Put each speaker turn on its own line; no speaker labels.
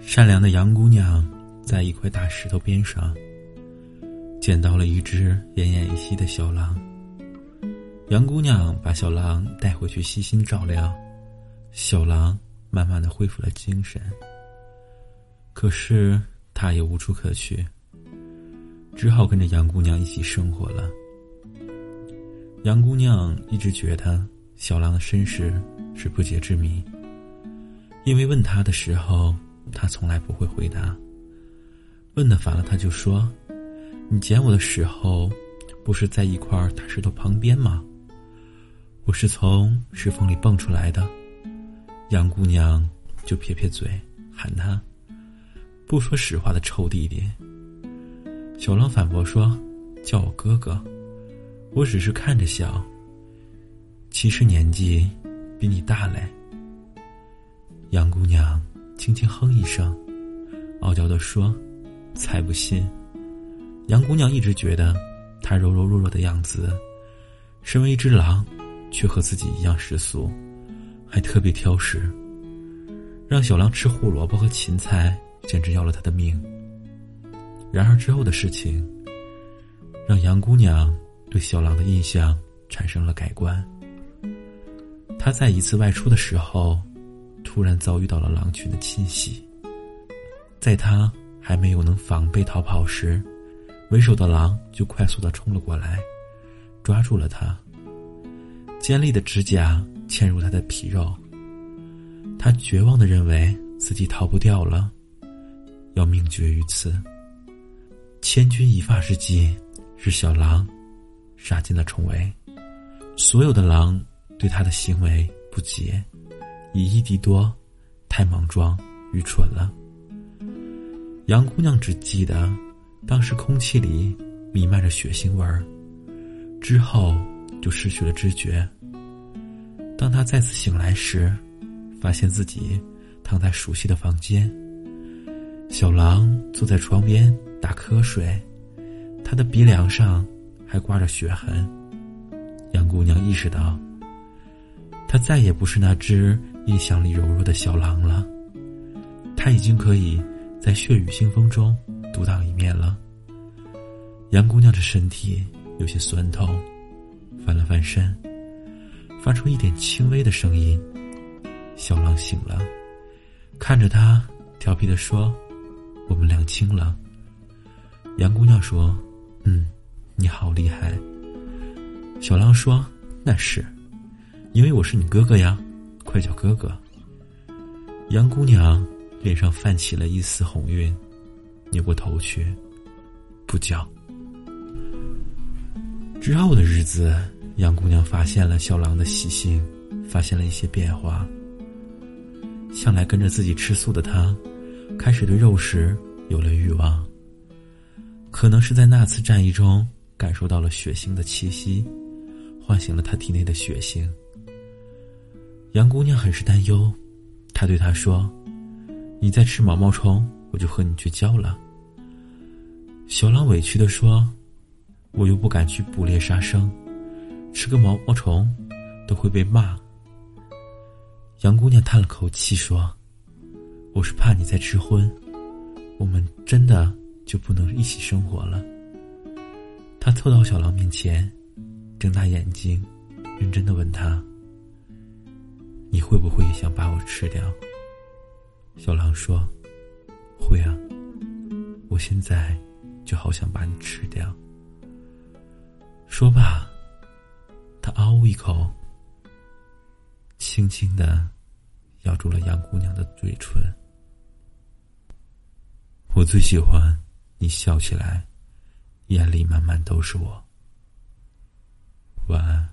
善良的杨姑娘在一块大石头边上捡到了一只奄奄一息的小狼。杨姑娘把小狼带回去细心照料，小狼慢慢的恢复了精神。可是他也无处可去，只好跟着杨姑娘一起生活了。杨姑娘一直觉得小狼的身世是不解之谜，因为问他的时候，他从来不会回答。问的烦了，他就说：“你捡我的时候，不是在一块大石头旁边吗？”我是从石缝里蹦出来的，杨姑娘就撇撇嘴，喊他：“不说实话的臭弟弟。”小狼反驳说：“叫我哥哥，我只是看着小，其实年纪比你大嘞。”杨姑娘轻轻哼一声，傲娇的说：“才不信！”杨姑娘一直觉得他柔柔弱弱的样子，身为一只狼。却和自己一样世俗，还特别挑食。让小狼吃胡萝卜和芹菜，简直要了他的命。然而之后的事情，让杨姑娘对小狼的印象产生了改观。她在一次外出的时候，突然遭遇到了狼群的侵袭。在他还没有能防备逃跑时，为首的狼就快速的冲了过来，抓住了他。尖利的指甲嵌入他的皮肉。他绝望的认为自己逃不掉了，要命绝于此。千钧一发之际，是小狼杀进了重围。所有的狼对他的行为不解，以一敌多，太莽撞、愚蠢了。杨姑娘只记得，当时空气里弥漫着血腥味儿，之后。就失去了知觉。当她再次醒来时，发现自己躺在熟悉的房间。小狼坐在床边打瞌睡，他的鼻梁上还挂着血痕。杨姑娘意识到，她再也不是那只印象里柔弱的小狼了，他已经可以在血雨腥风中独当一面了。杨姑娘的身体有些酸痛。翻了翻身，发出一点轻微的声音。小狼醒了，看着他，调皮的说：“我们两清了。”杨姑娘说：“嗯，你好厉害。”小狼说：“那是，因为我是你哥哥呀，快叫哥哥。”杨姑娘脸上泛起了一丝红晕，扭过头去，不叫。之后的日子。杨姑娘发现了小狼的习性，发现了一些变化。向来跟着自己吃素的她，开始对肉食有了欲望。可能是在那次战役中感受到了血腥的气息，唤醒了她体内的血腥。杨姑娘很是担忧，她对他说：“你再吃毛毛虫，我就和你绝交了。”小狼委屈的说：“我又不敢去捕猎杀生。”吃个毛毛虫，都会被骂。杨姑娘叹了口气说：“我是怕你在吃荤，我们真的就不能一起生活了。”她凑到小狼面前，睁大眼睛，认真的问他：“你会不会也想把我吃掉？”小狼说：“会啊，我现在就好想把你吃掉。”说罢。他嗷一口，轻轻的咬住了杨姑娘的嘴唇。我最喜欢你笑起来，眼里满满都是我。晚安。